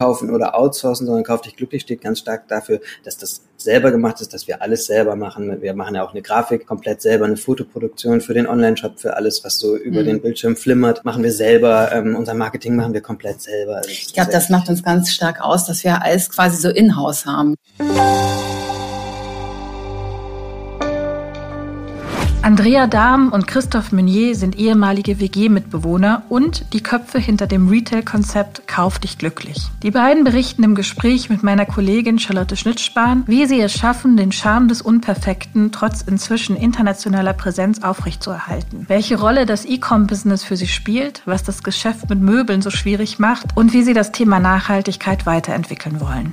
kaufen oder outsourcen, sondern Kauf dich glücklich steht ganz stark dafür, dass das selber gemacht ist, dass wir alles selber machen. Wir machen ja auch eine Grafik komplett selber, eine Fotoproduktion für den Online-Shop, für alles, was so über mhm. den Bildschirm flimmert, machen wir selber. Ähm, unser Marketing machen wir komplett selber. Also ich glaube, das macht uns ganz stark aus, dass wir alles quasi so in-house haben. Andrea Dahm und Christoph Meunier sind ehemalige WG-Mitbewohner und die Köpfe hinter dem Retail-Konzept Kauf dich glücklich. Die beiden berichten im Gespräch mit meiner Kollegin Charlotte Schnitzspahn, wie sie es schaffen, den Charme des Unperfekten trotz inzwischen internationaler Präsenz aufrechtzuerhalten. Welche Rolle das E-Com-Business für sie spielt, was das Geschäft mit Möbeln so schwierig macht und wie sie das Thema Nachhaltigkeit weiterentwickeln wollen.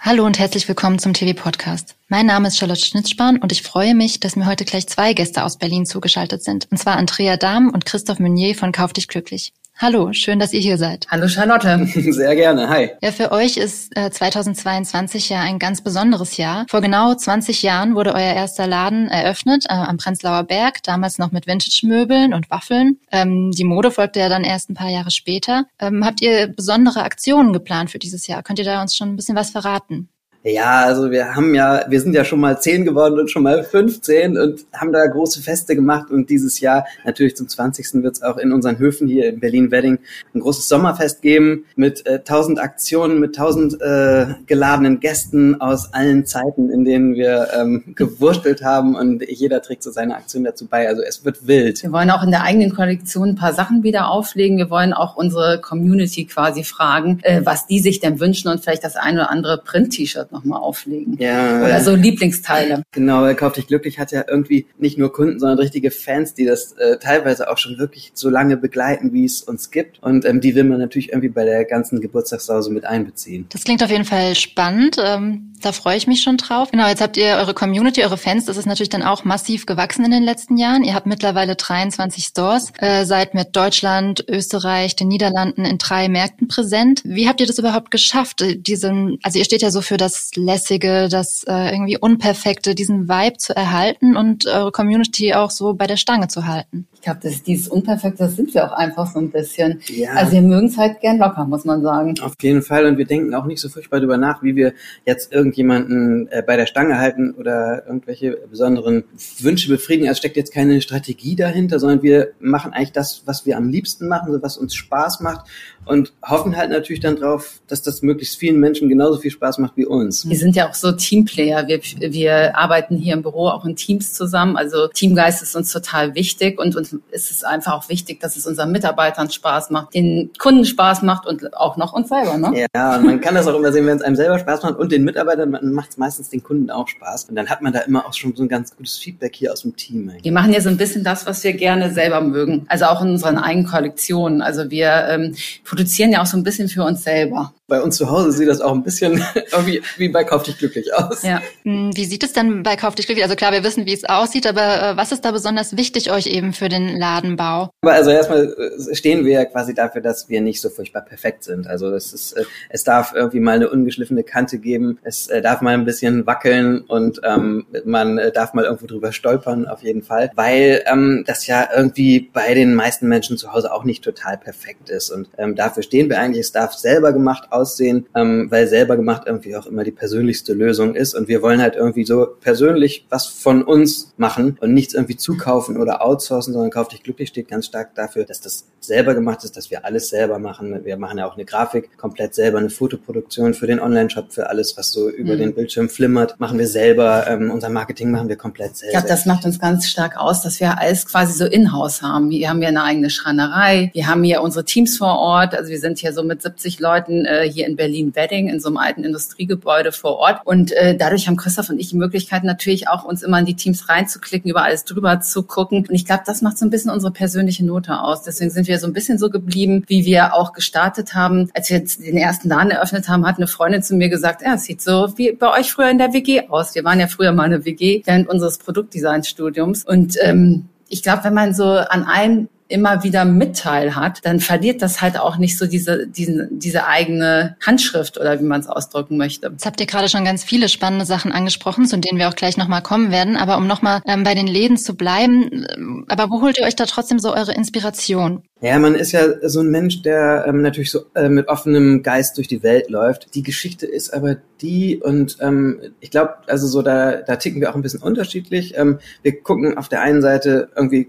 Hallo und herzlich willkommen zum TV-Podcast. Mein Name ist Charlotte Schnitzspahn und ich freue mich, dass mir heute gleich zwei Gäste aus Berlin zugeschaltet sind. Und zwar Andrea Dahm und Christoph Meunier von Kauf dich glücklich. Hallo, schön, dass ihr hier seid. Hallo Charlotte. Sehr gerne, hi. Ja, für euch ist äh, 2022 ja ein ganz besonderes Jahr. Vor genau 20 Jahren wurde euer erster Laden eröffnet äh, am Prenzlauer Berg, damals noch mit Vintage-Möbeln und Waffeln. Ähm, die Mode folgte ja dann erst ein paar Jahre später. Ähm, habt ihr besondere Aktionen geplant für dieses Jahr? Könnt ihr da uns schon ein bisschen was verraten? Ja, also wir haben ja, wir sind ja schon mal zehn geworden und schon mal 15 und haben da große Feste gemacht und dieses Jahr natürlich zum 20. wird es auch in unseren Höfen hier in Berlin-Wedding ein großes Sommerfest geben mit äh, 1000 Aktionen, mit 1000 äh, geladenen Gästen aus allen Zeiten, in denen wir ähm, gewurstelt haben und jeder trägt so seine Aktion dazu bei. Also es wird wild. Wir wollen auch in der eigenen Kollektion ein paar Sachen wieder auflegen. Wir wollen auch unsere Community quasi fragen, äh, was die sich denn wünschen und vielleicht das ein oder andere Print-T-Shirt nochmal auflegen. Ja. Oder so Lieblingsteile. Genau, er kauft dich glücklich hat ja irgendwie nicht nur Kunden, sondern richtige Fans, die das äh, teilweise auch schon wirklich so lange begleiten, wie es uns gibt. Und ähm, die will man natürlich irgendwie bei der ganzen Geburtstagssause mit einbeziehen. Das klingt auf jeden Fall spannend. Ähm, da freue ich mich schon drauf. Genau, jetzt habt ihr eure Community, eure Fans. Das ist natürlich dann auch massiv gewachsen in den letzten Jahren. Ihr habt mittlerweile 23 Stores, äh, seid mit Deutschland, Österreich, den Niederlanden in drei Märkten präsent. Wie habt ihr das überhaupt geschafft? Äh, diesen, also ihr steht ja so für das Lässige, das äh, irgendwie Unperfekte, diesen Vibe zu erhalten und eure Community auch so bei der Stange zu halten. Ich glaube, das dieses Unperfekte, das sind wir auch einfach so ein bisschen. Ja. Also wir mögen es halt gern locker, muss man sagen. Auf jeden Fall und wir denken auch nicht so furchtbar darüber nach, wie wir jetzt irgendjemanden äh, bei der Stange halten oder irgendwelche besonderen Wünsche befriedigen. Also steckt jetzt keine Strategie dahinter, sondern wir machen eigentlich das, was wir am liebsten machen, so was uns Spaß macht und hoffen halt natürlich dann drauf, dass das möglichst vielen Menschen genauso viel Spaß macht wie uns. Wir sind ja auch so Teamplayer. Wir, wir arbeiten hier im Büro auch in Teams zusammen. Also Teamgeist ist uns total wichtig und uns ist es einfach auch wichtig, dass es unseren Mitarbeitern Spaß macht, den Kunden Spaß macht und auch noch uns selber. Ne? Ja, und man kann das auch immer sehen, wenn es einem selber Spaß macht und den Mitarbeitern macht es meistens den Kunden auch Spaß. Und dann hat man da immer auch schon so ein ganz gutes Feedback hier aus dem Team. Eigentlich. Wir machen ja so ein bisschen das, was wir gerne selber mögen. Also auch in unseren eigenen Kollektionen. Also wir ähm, produzieren ja auch so ein bisschen für uns selber. Bei uns zu Hause sieht das auch ein bisschen wie, wie bei Kauf dich glücklich aus. Ja. Hm, wie sieht es denn bei Kauf dich glücklich? Also klar, wir wissen, wie es aussieht, aber äh, was ist da besonders wichtig euch eben für den Ladenbau? Aber also erstmal äh, stehen wir ja quasi dafür, dass wir nicht so furchtbar perfekt sind. Also es ist, äh, es darf irgendwie mal eine ungeschliffene Kante geben, es darf mal ein bisschen wackeln und ähm, man darf mal irgendwo drüber stolpern, auf jeden Fall, weil ähm, das ja irgendwie bei den meisten Menschen zu Hause auch nicht total perfekt ist. Und ähm, dafür stehen wir eigentlich, es darf selber gemacht aussehen, ähm, weil selber gemacht irgendwie auch immer die persönlichste Lösung ist. Und wir wollen halt irgendwie so persönlich was von uns machen und nichts irgendwie zukaufen oder outsourcen, sondern Kauf dich glücklich steht ganz stark dafür, dass das selber gemacht ist, dass wir alles selber machen. Wir machen ja auch eine Grafik komplett selber, eine Fotoproduktion für den Online-Shop, für alles, was so über mhm. den Bildschirm flimmert, machen wir selber. Ähm, unser Marketing machen wir komplett selber. Ich glaube, das macht uns ganz stark aus, dass wir alles quasi so in-house haben. Wir haben ja eine eigene Schreinerei, wir haben hier unsere Teams vor Ort, also wir sind hier so mit 70 Leuten äh, hier in Berlin-Wedding in so einem alten Industriegebäude vor Ort. Und äh, dadurch haben Christoph und ich die Möglichkeit natürlich auch uns immer in die Teams reinzuklicken, über alles drüber zu gucken. Und ich glaube, das macht so ein bisschen unsere persönliche Note aus. Deswegen sind wir so ein bisschen so geblieben, wie wir auch gestartet haben. Als wir jetzt den ersten Laden eröffnet haben, hat eine Freundin zu mir gesagt, ja, es sieht so wie bei euch früher in der WG aus. Wir waren ja früher mal eine WG während unseres Produktdesign-Studiums. Und ähm, ich glaube, wenn man so an einem immer wieder Mitteil hat, dann verliert das halt auch nicht so diese, diese, diese eigene Handschrift oder wie man es ausdrücken möchte. Jetzt habt ihr gerade schon ganz viele spannende Sachen angesprochen, zu denen wir auch gleich nochmal kommen werden. Aber um nochmal ähm, bei den Läden zu bleiben, ähm, aber wo holt ihr euch da trotzdem so eure Inspiration? Ja, man ist ja so ein Mensch, der ähm, natürlich so äh, mit offenem Geist durch die Welt läuft. Die Geschichte ist aber die und ähm, ich glaube, also so da, da ticken wir auch ein bisschen unterschiedlich. Ähm, wir gucken auf der einen Seite irgendwie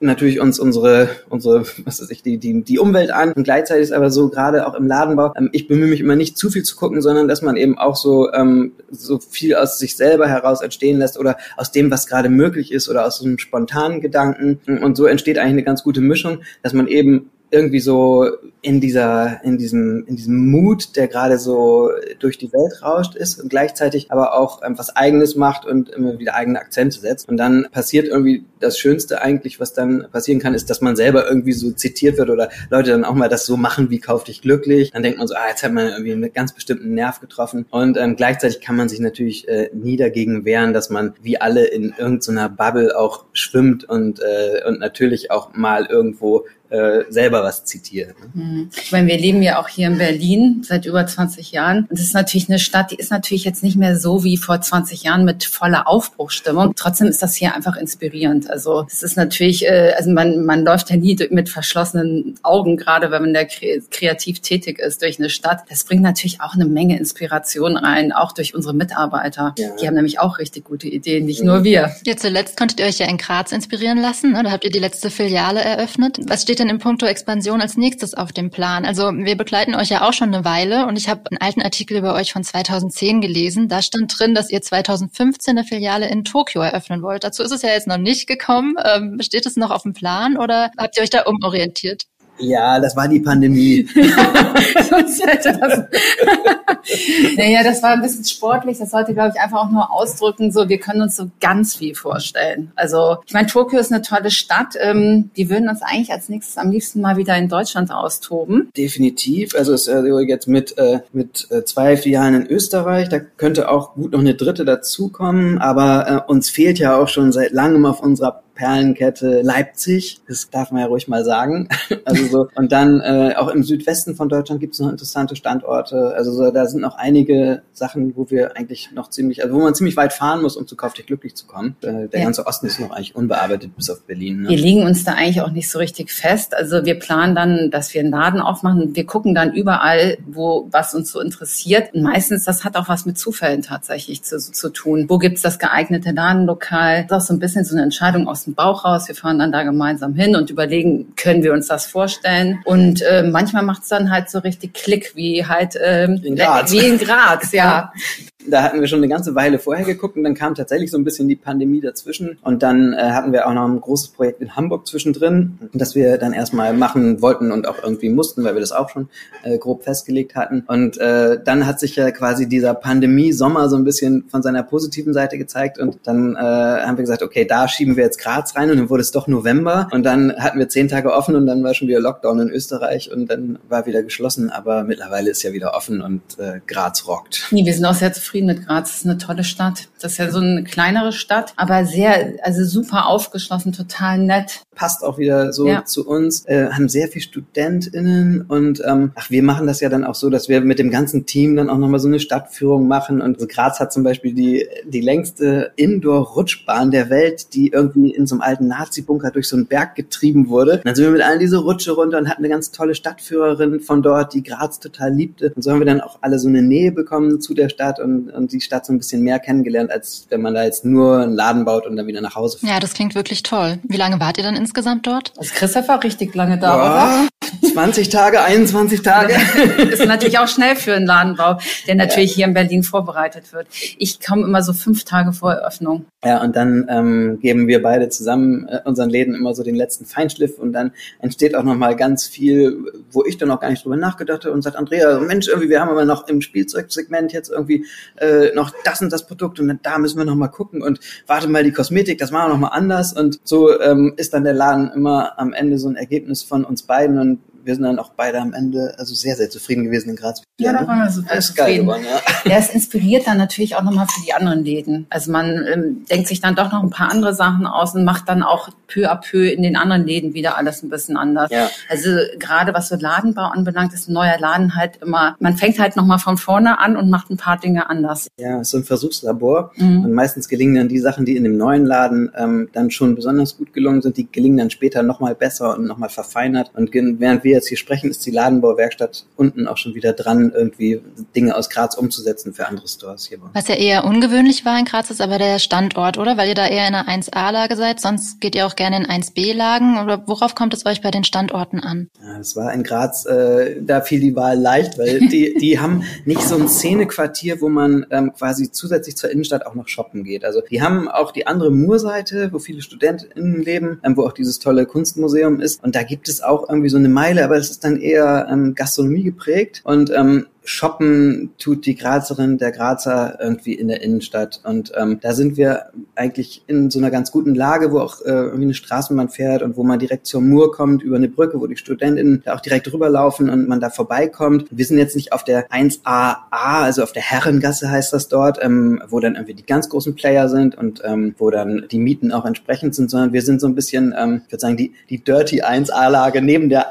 natürlich uns unsere, unsere, was weiß ich, die, die, die Umwelt an und gleichzeitig ist aber so gerade auch im Ladenbau, ähm, ich bemühe mich immer nicht zu viel zu gucken, sondern dass man eben auch so, ähm, so viel aus sich selber heraus entstehen lässt oder aus dem, was gerade möglich ist oder aus so einem spontanen Gedanken und so entsteht eigentlich eine ganz gute Mischung, dass man eben irgendwie so in dieser, in diesem, in diesem Mut, der gerade so durch die Welt rauscht ist und gleichzeitig aber auch ähm, was Eigenes macht und immer wieder eigene Akzente setzt. Und dann passiert irgendwie das Schönste eigentlich, was dann passieren kann, ist, dass man selber irgendwie so zitiert wird oder Leute dann auch mal das so machen, wie kauf dich glücklich. Dann denkt man so, ah, jetzt hat man irgendwie einen ganz bestimmten Nerv getroffen. Und ähm, gleichzeitig kann man sich natürlich äh, nie dagegen wehren, dass man wie alle in irgendeiner Bubble auch schwimmt und, äh, und natürlich auch mal irgendwo äh, selber was zitiert. Ne? Mhm. Ich meine, wir leben ja auch hier in Berlin seit über 20 Jahren. Und es ist natürlich eine Stadt, die ist natürlich jetzt nicht mehr so wie vor 20 Jahren mit voller Aufbruchstimmung. Trotzdem ist das hier einfach inspirierend. Also es ist natürlich, äh, also man, man läuft ja nie mit verschlossenen Augen, gerade wenn man da kreativ tätig ist durch eine Stadt. Das bringt natürlich auch eine Menge Inspiration rein, auch durch unsere Mitarbeiter. Ja. Die haben nämlich auch richtig gute Ideen, nicht ja. nur wir. Jetzt zuletzt konntet ihr euch ja in Graz inspirieren lassen. Ne? Da habt ihr die letzte Filiale eröffnet. Was steht denn in puncto Expansion als nächstes auf dem Plan? Also wir begleiten euch ja auch schon eine Weile und ich habe einen alten Artikel über euch von 2010 gelesen. Da stand drin, dass ihr 2015 eine Filiale in Tokio eröffnen wollt. Dazu ist es ja jetzt noch nicht gekommen. Ähm, steht es noch auf dem Plan oder habt ihr euch da umorientiert? Ja, das war die Pandemie. Sonst hätte das. naja, das war ein bisschen sportlich. Das sollte, glaube ich, einfach auch nur ausdrücken, so wir können uns so ganz viel vorstellen. Also ich meine, Tokio ist eine tolle Stadt. Ähm, die würden uns eigentlich als nächstes am liebsten mal wieder in Deutschland austoben. Definitiv. Also es ist also jetzt mit, äh, mit äh, zwei Filialen in Österreich. Da könnte auch gut noch eine dritte dazukommen. Aber äh, uns fehlt ja auch schon seit langem auf unserer Perlenkette Leipzig. Das darf man ja ruhig mal sagen. Also so. Und dann äh, auch im Südwesten von Deutschland gibt es noch interessante Standorte. Also so, da sind noch einige Sachen, wo wir eigentlich noch ziemlich, also wo man ziemlich weit fahren muss, um zu Kauf dich glücklich zu kommen. Äh, der ja. ganze Osten ist noch eigentlich unbearbeitet bis auf Berlin. Ne? Wir legen uns da eigentlich auch nicht so richtig fest. Also wir planen dann, dass wir einen Laden aufmachen. Wir gucken dann überall, wo was uns so interessiert. Und meistens, das hat auch was mit Zufällen tatsächlich zu, zu tun. Wo gibt's das geeignete Ladenlokal? Das ist auch so ein bisschen so eine Entscheidung aus dem dem Bauch raus. Wir fahren dann da gemeinsam hin und überlegen, können wir uns das vorstellen? Und äh, manchmal macht es dann halt so richtig Klick, wie halt ähm, in Graz. wie in Graz, ja. Da hatten wir schon eine ganze Weile vorher geguckt und dann kam tatsächlich so ein bisschen die Pandemie dazwischen. Und dann äh, hatten wir auch noch ein großes Projekt in Hamburg zwischendrin, das wir dann erstmal machen wollten und auch irgendwie mussten, weil wir das auch schon äh, grob festgelegt hatten. Und äh, dann hat sich ja quasi dieser Pandemie-Sommer so ein bisschen von seiner positiven Seite gezeigt. Und dann äh, haben wir gesagt, okay, da schieben wir jetzt Graz rein und dann wurde es doch November. Und dann hatten wir zehn Tage offen und dann war schon wieder Lockdown in Österreich und dann war wieder geschlossen. Aber mittlerweile ist ja wieder offen und äh, Graz rockt. Nee, wir sind auch sehr zufrieden zufrieden mit Graz. Es ist eine tolle Stadt. Das ist ja so eine kleinere Stadt, aber sehr, also super aufgeschlossen, total nett. Passt auch wieder so ja. zu uns. Äh, haben sehr viel StudentInnen und ähm, ach, wir machen das ja dann auch so, dass wir mit dem ganzen Team dann auch nochmal so eine Stadtführung machen. Und Graz hat zum Beispiel die, die längste Indoor-Rutschbahn der Welt, die irgendwie in so einem alten Nazi-Bunker durch so einen Berg getrieben wurde. Und dann sind wir mit allen diese Rutsche runter und hatten eine ganz tolle Stadtführerin von dort, die Graz total liebte. Und so haben wir dann auch alle so eine Nähe bekommen zu der Stadt und und, die Stadt so ein bisschen mehr kennengelernt, als wenn man da jetzt nur einen Laden baut und dann wieder nach Hause fährt. Ja, das klingt wirklich toll. Wie lange wart ihr dann insgesamt dort? Also Christoph war richtig lange da, ja, oder? 20 Tage, 21 Tage. Das ist natürlich auch schnell für einen Ladenbau, der natürlich ja. hier in Berlin vorbereitet wird. Ich komme immer so fünf Tage vor Eröffnung. Ja, und dann ähm, geben wir beide zusammen äh, unseren Läden immer so den letzten Feinschliff und dann entsteht auch nochmal ganz viel, wo ich dann auch gar nicht drüber nachgedacht habe und sagt, Andrea, Mensch, irgendwie, wir haben aber noch im Spielzeugsegment jetzt irgendwie äh, noch das und das Produkt und da müssen wir nochmal gucken und warte mal die Kosmetik, das machen wir nochmal anders und so ähm, ist dann der Laden immer am Ende so ein Ergebnis von uns beiden und wir sind dann auch beide am Ende also sehr, sehr zufrieden gewesen in Graz. Ja, da waren wir super das zufrieden. Geworden, ja. ja, es inspiriert dann natürlich auch nochmal für die anderen Läden. Also man ähm, denkt sich dann doch noch ein paar andere Sachen aus und macht dann auch peu à peu in den anderen Läden wieder alles ein bisschen anders. Ja. Also gerade was so Ladenbau anbelangt, ist ein neuer Laden halt immer, man fängt halt nochmal von vorne an und macht ein paar Dinge anders. Ja, so ein Versuchslabor. Mhm. Und meistens gelingen dann die Sachen, die in dem neuen Laden ähm, dann schon besonders gut gelungen sind, die gelingen dann später nochmal besser und nochmal verfeinert. Und während wir jetzt hier sprechen, ist die Ladenbauwerkstatt unten auch schon wieder dran, irgendwie Dinge aus Graz umzusetzen für andere Stores hier. Was ja eher ungewöhnlich war in Graz, ist aber der Standort, oder? Weil ihr da eher in einer 1A-Lage seid, sonst geht ihr auch gerne in 1B-Lagen. Oder worauf kommt es euch bei den Standorten an? Ja, es war in Graz, äh, da fiel die Wahl leicht, weil die, die haben nicht so ein Szenequartier, wo man ähm, quasi zusätzlich zur Innenstadt auch noch shoppen geht. Also die haben auch die andere Murseite, wo viele StudentInnen leben, ähm, wo auch dieses tolle Kunstmuseum ist. Und da gibt es auch irgendwie so eine Meile, aber es ist dann eher ähm, Gastronomie geprägt. Und ähm, shoppen tut die Grazerin, der Grazer irgendwie in der Innenstadt. Und ähm, da sind wir eigentlich in so einer ganz guten Lage, wo auch äh, irgendwie eine Straßenbahn fährt und wo man direkt zur Mur kommt, über eine Brücke, wo die Studentinnen da auch direkt rüberlaufen und man da vorbeikommt. Wir sind jetzt nicht auf der 1AA, also auf der Herrengasse heißt das dort, ähm, wo dann irgendwie die ganz großen Player sind und ähm, wo dann die Mieten auch entsprechend sind, sondern wir sind so ein bisschen, ähm, ich würde sagen, die, die Dirty 1A-Lage neben der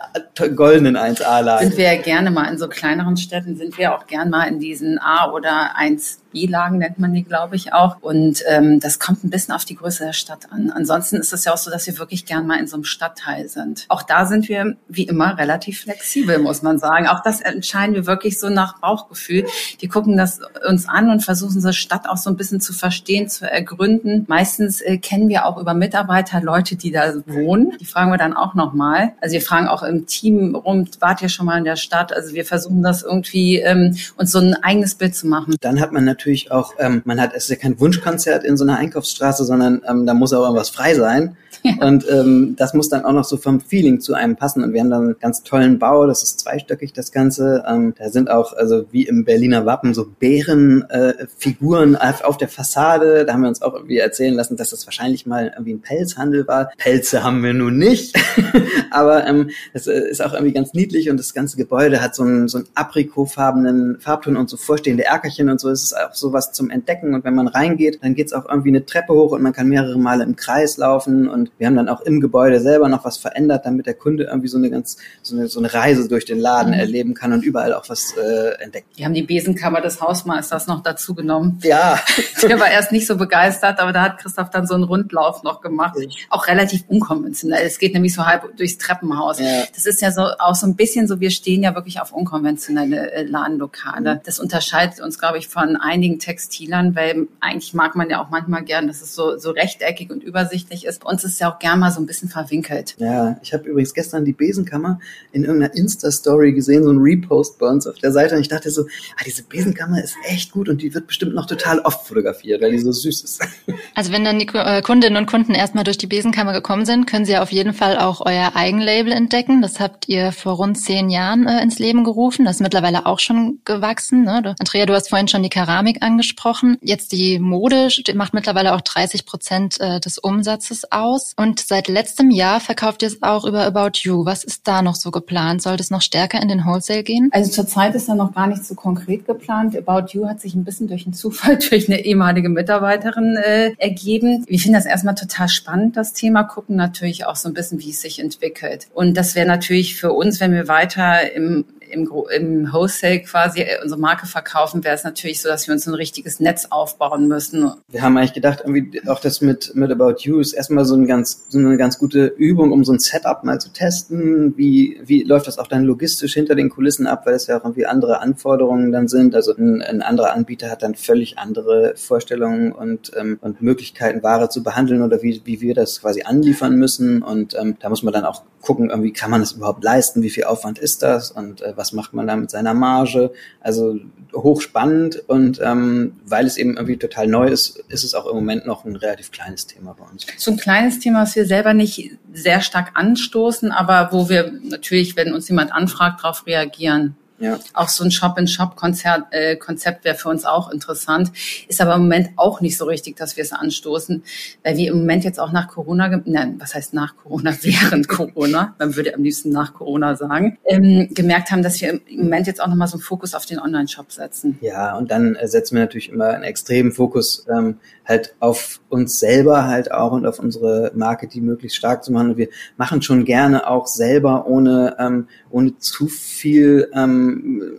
goldenen 1A-Lage. Sind wir ja gerne mal in so kleineren Städten, sind wir auch gern mal in diesen A- oder 1 B-Lagen nennt man die, glaube ich, auch. Und ähm, das kommt ein bisschen auf die Größe der Stadt an. Ansonsten ist es ja auch so, dass wir wirklich gern mal in so einem Stadtteil sind. Auch da sind wir, wie immer, relativ flexibel, muss man sagen. Auch das entscheiden wir wirklich so nach Bauchgefühl. Die gucken das uns an und versuchen unsere Stadt auch so ein bisschen zu verstehen, zu ergründen. Meistens äh, kennen wir auch über Mitarbeiter Leute, die da wohnen. Die fragen wir dann auch nochmal. Also wir fragen auch im Team rum, wart ihr schon mal in der Stadt? Also wir versuchen das irgendwie, ähm, uns so ein eigenes Bild zu machen. Dann hat man natürlich auch, ähm, man hat, es ist ja kein Wunschkonzert in so einer Einkaufsstraße, sondern ähm, da muss auch irgendwas frei sein. Ja. Und ähm, das muss dann auch noch so vom Feeling zu einem passen. Und wir haben dann einen ganz tollen Bau, das ist zweistöckig, das Ganze. Ähm, da sind auch, also wie im Berliner Wappen, so Bärenfiguren äh, auf der Fassade. Da haben wir uns auch irgendwie erzählen lassen, dass das wahrscheinlich mal irgendwie ein Pelzhandel war. Pelze haben wir nun nicht. Aber ähm, das äh, ist auch irgendwie ganz niedlich und das ganze Gebäude hat so einen, so einen aprikotfarbenen Farbton und so vorstehende Erkerchen und so. Es ist auch sowas zum Entdecken. Und wenn man reingeht, dann geht's auch irgendwie eine Treppe hoch und man kann mehrere Male im Kreis laufen und wir haben dann auch im Gebäude selber noch was verändert, damit der Kunde irgendwie so eine ganz, so eine, so eine Reise durch den Laden mhm. erleben kann und überall auch was äh, entdeckt. Wir haben die Besenkammer des Hausmeisters noch dazu genommen. Ja. Der war erst nicht so begeistert, aber da hat Christoph dann so einen Rundlauf noch gemacht. Auch relativ unkonventionell. Es geht nämlich so halb durchs Treppenhaus. Ja. Das ist ja so auch so ein bisschen so, wir stehen ja wirklich auf unkonventionelle äh, Ladenlokale. Mhm. Das unterscheidet uns, glaube ich, von einigen Textilern, weil eigentlich mag man ja auch manchmal gern, dass es so, so rechteckig und übersichtlich ist. Bei uns ist ja auch gern mal so ein bisschen verwinkelt. Ja, ich habe übrigens gestern die Besenkammer in irgendeiner Insta-Story gesehen, so ein Repost bei uns auf der Seite. Und ich dachte so, ah, diese Besenkammer ist echt gut und die wird bestimmt noch total oft fotografiert, weil die so süß ist. Also wenn dann die äh, Kundinnen und Kunden erstmal durch die Besenkammer gekommen sind, können sie ja auf jeden Fall auch euer Eigenlabel entdecken. Das habt ihr vor rund zehn Jahren äh, ins Leben gerufen. Das ist mittlerweile auch schon gewachsen. Ne? Du, Andrea, du hast vorhin schon die Keramik angesprochen. Jetzt die Mode macht mittlerweile auch 30 Prozent äh, des Umsatzes aus. Und seit letztem Jahr verkauft ihr es auch über About You. Was ist da noch so geplant? Soll das noch stärker in den Wholesale gehen? Also zurzeit ist da noch gar nicht so konkret geplant. About You hat sich ein bisschen durch einen Zufall durch eine ehemalige Mitarbeiterin äh, ergeben. Wir finden das erstmal total spannend, das Thema, gucken natürlich auch so ein bisschen, wie es sich entwickelt. Und das wäre natürlich für uns, wenn wir weiter im im, im Wholesale quasi unsere Marke verkaufen, wäre es natürlich so, dass wir uns ein richtiges Netz aufbauen müssen. Wir haben eigentlich gedacht, irgendwie auch das mit, mit About You ist erstmal so, ein ganz, so eine ganz gute Übung, um so ein Setup mal zu testen. Wie, wie läuft das auch dann logistisch hinter den Kulissen ab, weil es ja auch irgendwie andere Anforderungen dann sind. Also ein, ein anderer Anbieter hat dann völlig andere Vorstellungen und, ähm, und Möglichkeiten, Ware zu behandeln oder wie, wie wir das quasi anliefern müssen. Und ähm, da muss man dann auch gucken, irgendwie kann man das überhaupt leisten, wie viel Aufwand ist das und äh, was macht man da mit seiner Marge. Also hochspannend und ähm, weil es eben irgendwie total neu ist, ist es auch im Moment noch ein relativ kleines Thema bei uns. So ein kleines Thema, was wir selber nicht sehr stark anstoßen, aber wo wir natürlich, wenn uns jemand anfragt, darauf reagieren. Ja. Auch so ein Shop-in-Shop-Konzept äh, Konzept wäre für uns auch interessant. Ist aber im Moment auch nicht so richtig, dass wir es anstoßen, weil wir im Moment jetzt auch nach Corona, nein, was heißt nach Corona, während Corona, man würde am liebsten nach Corona sagen, ähm, gemerkt haben, dass wir im Moment jetzt auch nochmal so einen Fokus auf den Online-Shop setzen. Ja, und dann äh, setzen wir natürlich immer einen extremen Fokus ähm, halt auf uns selber halt auch und auf unsere Marke, die möglichst stark zu machen. Und wir machen schon gerne auch selber ohne, ähm, ohne zu viel, ähm,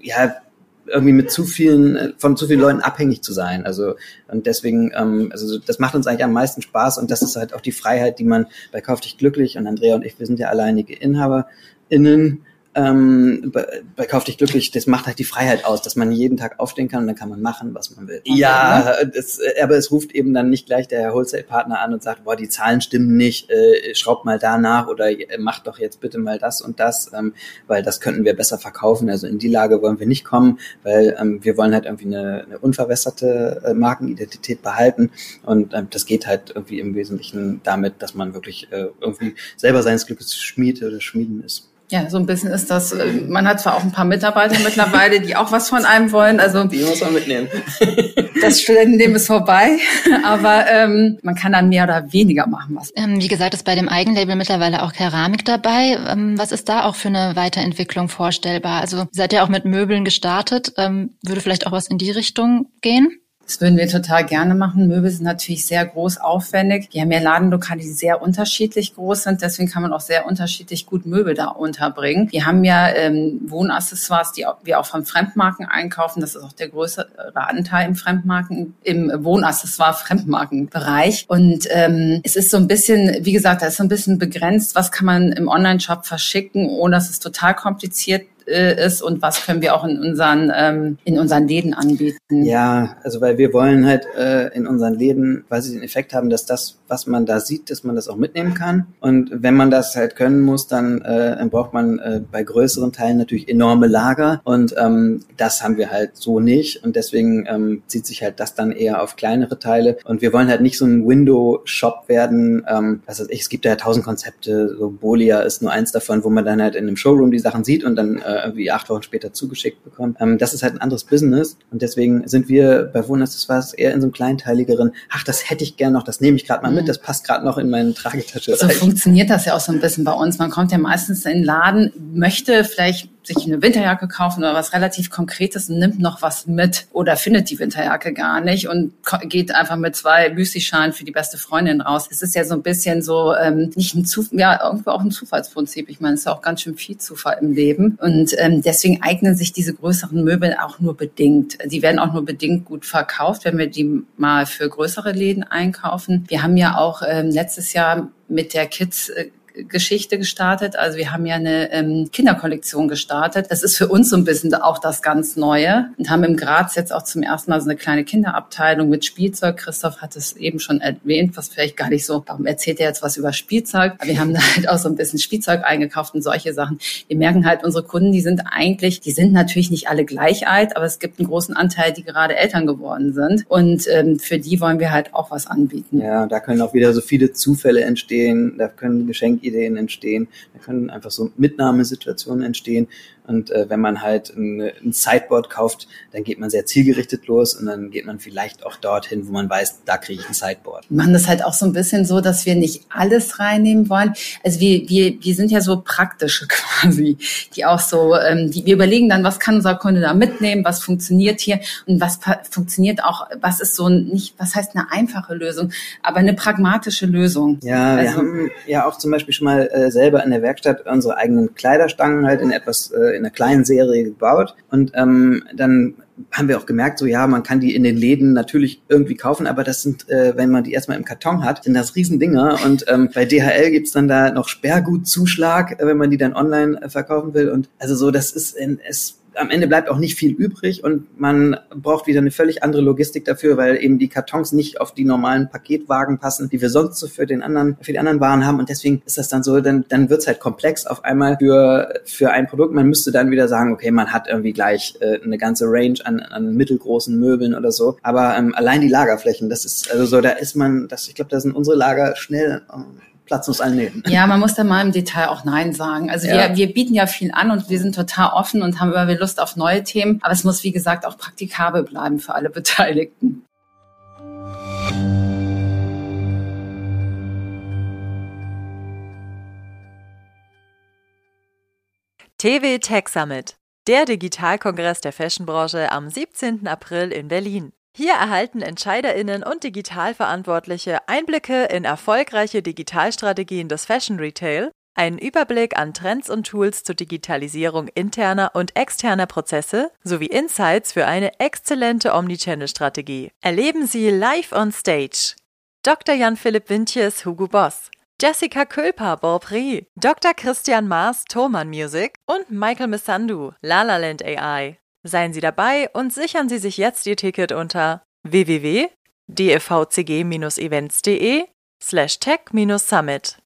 ja, irgendwie mit zu vielen, von zu vielen Leuten abhängig zu sein. Also und deswegen, ähm, also das macht uns eigentlich am meisten Spaß und das ist halt auch die Freiheit, die man bei Kauf dich glücklich und Andrea und ich, wir sind ja alleinige InhaberInnen ähm, bei, bei Kauf dich glücklich, das macht halt die Freiheit aus, dass man jeden Tag aufstehen kann und dann kann man machen, was man will. Ja, das, aber es ruft eben dann nicht gleich der Wholesale-Partner an und sagt, boah, die Zahlen stimmen nicht, äh, schraubt mal da nach oder äh, macht doch jetzt bitte mal das und das, ähm, weil das könnten wir besser verkaufen. Also in die Lage wollen wir nicht kommen, weil ähm, wir wollen halt irgendwie eine, eine unverwässerte äh, Markenidentität behalten und ähm, das geht halt irgendwie im Wesentlichen damit, dass man wirklich äh, irgendwie selber seines Glückes Schmied oder Schmieden ist. Ja, so ein bisschen ist das. Äh, man hat zwar auch ein paar Mitarbeiter mittlerweile, die auch was von einem wollen. Also die muss man mitnehmen. das Studentenleben ist vorbei, aber ähm, man kann dann mehr oder weniger machen was. Ähm, wie gesagt, ist bei dem Eigenlabel mittlerweile auch Keramik dabei. Ähm, was ist da auch für eine Weiterentwicklung vorstellbar? Also seid ihr auch mit Möbeln gestartet? Ähm, würde vielleicht auch was in die Richtung gehen? Das würden wir total gerne machen. Möbel sind natürlich sehr groß, aufwendig. Wir haben ja Ladenlokale, die sehr unterschiedlich groß sind. Deswegen kann man auch sehr unterschiedlich gut Möbel da unterbringen. Wir haben ja ähm, Wohnaccessoires, die wir auch von Fremdmarken einkaufen. Das ist auch der größere Anteil im Fremdmarken, im Wohnaccessoire-Fremdmarkenbereich. Und ähm, es ist so ein bisschen, wie gesagt, da ist so ein bisschen begrenzt, was kann man im Online-Shop verschicken, ohne dass es total kompliziert äh, ist und was können wir auch in unseren, ähm, in unseren Läden anbieten? Ja, also weil wir wollen halt äh, in unseren Läden quasi den Effekt haben, dass das, was man da sieht, dass man das auch mitnehmen kann. Und wenn man das halt können muss, dann, äh, dann braucht man äh, bei größeren Teilen natürlich enorme Lager und ähm, das haben wir halt so nicht und deswegen ähm, zieht sich halt das dann eher auf kleinere Teile und wir wollen halt nicht so ein Window-Shop werden, ähm, was weiß ich, es gibt ja tausend Konzepte, so Bolia ist nur eins davon, wo man dann halt in einem Showroom die Sachen sieht und dann äh, irgendwie acht Wochen später zugeschickt bekommen. Ähm, das ist halt ein anderes Business und deswegen sind wir bei Wohners, das war eher in so einem kleinteiligeren, ach, das hätte ich gern noch, das nehme ich gerade mal mit, mhm. das passt gerade noch in meine Tragetasche. So funktioniert das ja auch so ein bisschen bei uns. Man kommt ja meistens in den Laden, möchte vielleicht sich eine Winterjacke kaufen oder was relativ Konkretes und nimmt noch was mit oder findet die Winterjacke gar nicht und geht einfach mit zwei Müsli-Schalen für die beste Freundin raus. Es ist ja so ein bisschen so ähm, nicht ein Zufall, ja irgendwo auch ein Zufallsprinzip. Ich meine, es ist ja auch ganz schön viel Zufall im Leben und ähm, deswegen eignen sich diese größeren Möbel auch nur bedingt. Die werden auch nur bedingt gut verkauft, wenn wir die mal für größere Läden einkaufen. Wir haben ja auch ähm, letztes Jahr mit der Kids äh, Geschichte gestartet. Also wir haben ja eine ähm, Kinderkollektion gestartet. Das ist für uns so ein bisschen auch das ganz Neue und haben im Graz jetzt auch zum ersten Mal so eine kleine Kinderabteilung mit Spielzeug. Christoph hat es eben schon erwähnt, was vielleicht gar nicht so, warum erzählt er jetzt was über Spielzeug? Aber wir haben da halt auch so ein bisschen Spielzeug eingekauft und solche Sachen. Wir merken halt, unsere Kunden, die sind eigentlich, die sind natürlich nicht alle gleich alt, aber es gibt einen großen Anteil, die gerade Eltern geworden sind. Und ähm, für die wollen wir halt auch was anbieten. Ja, da können auch wieder so viele Zufälle entstehen, da können Geschenke Ideen entstehen, da können einfach so Mitnahmesituationen entstehen. Und äh, wenn man halt ein, ein Sideboard kauft, dann geht man sehr zielgerichtet los und dann geht man vielleicht auch dorthin, wo man weiß, da kriege ich ein Sideboard. Wir machen das halt auch so ein bisschen so, dass wir nicht alles reinnehmen wollen. Also wir, wir, wir sind ja so praktische quasi, die auch so, ähm, die, wir überlegen dann, was kann unser Kunde da mitnehmen, was funktioniert hier und was funktioniert auch, was ist so nicht, was heißt eine einfache Lösung, aber eine pragmatische Lösung. Ja, also, wir haben ja auch zum Beispiel schon mal äh, selber in der Werkstatt unsere eigenen Kleiderstangen halt in etwas äh, in einer kleinen Serie gebaut und ähm, dann haben wir auch gemerkt, so ja, man kann die in den Läden natürlich irgendwie kaufen, aber das sind, äh, wenn man die erstmal im Karton hat, sind das Riesendinger. Und ähm, bei DHL gibt's dann da noch Sperrgutzuschlag, äh, wenn man die dann online äh, verkaufen will. Und also so, das ist, äh, es am Ende bleibt auch nicht viel übrig und man braucht wieder eine völlig andere Logistik dafür, weil eben die Kartons nicht auf die normalen Paketwagen passen, die wir sonst so für den anderen, für die anderen Waren haben. Und deswegen ist das dann so, dann, dann wird's halt komplex auf einmal für, für ein Produkt. Man müsste dann wieder sagen, okay, man hat irgendwie gleich äh, eine ganze Range an, an mittelgroßen Möbeln oder so. Aber ähm, allein die Lagerflächen, das ist, also so, da ist man, das, ich glaube, da sind unsere Lager schnell äh, Platz aus allen Nähten. Ja, man muss da mal im Detail auch Nein sagen. Also ja. wir, wir bieten ja viel an und wir sind total offen und haben immer Lust auf neue Themen. Aber es muss, wie gesagt, auch praktikabel bleiben für alle Beteiligten. TV Tech Summit, der Digitalkongress der Fashionbranche am 17. April in Berlin. Hier erhalten Entscheiderinnen und Digitalverantwortliche Einblicke in erfolgreiche Digitalstrategien des Fashion Retail, einen Überblick an Trends und Tools zur Digitalisierung interner und externer Prozesse sowie Insights für eine exzellente Omnichannel-Strategie. Erleben Sie live on stage Dr. Jan-Philipp Wintjes, Hugo Boss, Jessica Külper, Borprix, Dr. Christian Maas, Thoman Music und Michael Missandu, Lalaland AI. Seien Sie dabei und sichern Sie sich jetzt Ihr Ticket unter www.dfvcg-events.de slash tech-summit.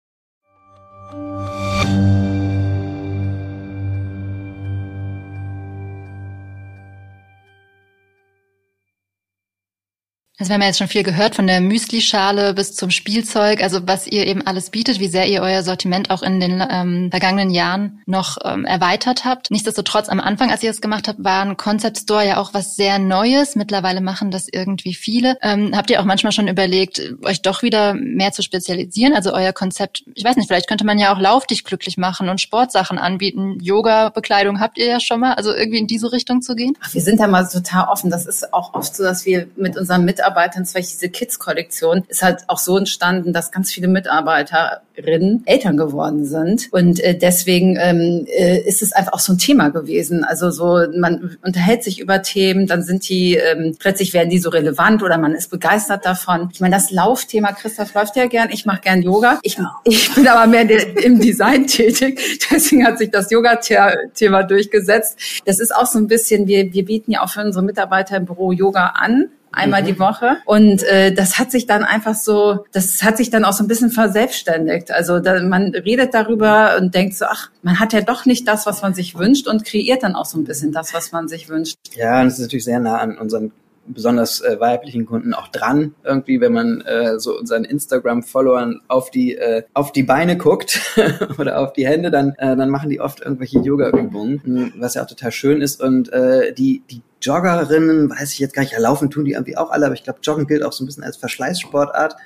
Also wir haben jetzt schon viel gehört, von der Müslischale bis zum Spielzeug, also was ihr eben alles bietet, wie sehr ihr euer Sortiment auch in den ähm, vergangenen Jahren noch ähm, erweitert habt. Nichtsdestotrotz, am Anfang, als ihr das gemacht habt, war ein Concept Store ja auch was sehr Neues. Mittlerweile machen das irgendwie viele. Ähm, habt ihr auch manchmal schon überlegt, euch doch wieder mehr zu spezialisieren? Also euer Konzept, ich weiß nicht, vielleicht könnte man ja auch Lauf dich glücklich machen und Sportsachen anbieten. Yoga-Bekleidung habt ihr ja schon mal, also irgendwie in diese Richtung zu gehen? Ach, wir sind da mal total offen. Das ist auch oft so, dass wir mit unseren Mitarbeitern Mitarbeitern, zum Beispiel diese Kids-Kollektion, ist halt auch so entstanden, dass ganz viele Mitarbeiterinnen Eltern geworden sind. Und äh, deswegen ähm, äh, ist es einfach auch so ein Thema gewesen. Also so, man unterhält sich über Themen, dann sind die, ähm, plötzlich werden die so relevant oder man ist begeistert davon. Ich meine, das Laufthema, Christoph läuft ja gern, ich mache gern Yoga. Ich, ich bin aber mehr im Design tätig, deswegen hat sich das Yoga-Thema durchgesetzt. Das ist auch so ein bisschen, wir, wir bieten ja auch für unsere Mitarbeiter im Büro Yoga an einmal mhm. die Woche. Und äh, das hat sich dann einfach so, das hat sich dann auch so ein bisschen verselbstständigt. Also da, man redet darüber und denkt so, ach, man hat ja doch nicht das, was man sich wünscht und kreiert dann auch so ein bisschen das, was man sich wünscht. Ja, und es ist natürlich sehr nah an unseren besonders äh, weiblichen Kunden auch dran irgendwie, wenn man äh, so unseren Instagram-Followern auf die äh, auf die Beine guckt oder auf die Hände, dann äh, dann machen die oft irgendwelche Yoga-Übungen, was ja auch total schön ist und äh, die die Joggerinnen, weiß ich jetzt gar nicht, ja, laufen tun die irgendwie auch alle, aber ich glaube, Joggen gilt auch so ein bisschen als Verschleißsportart.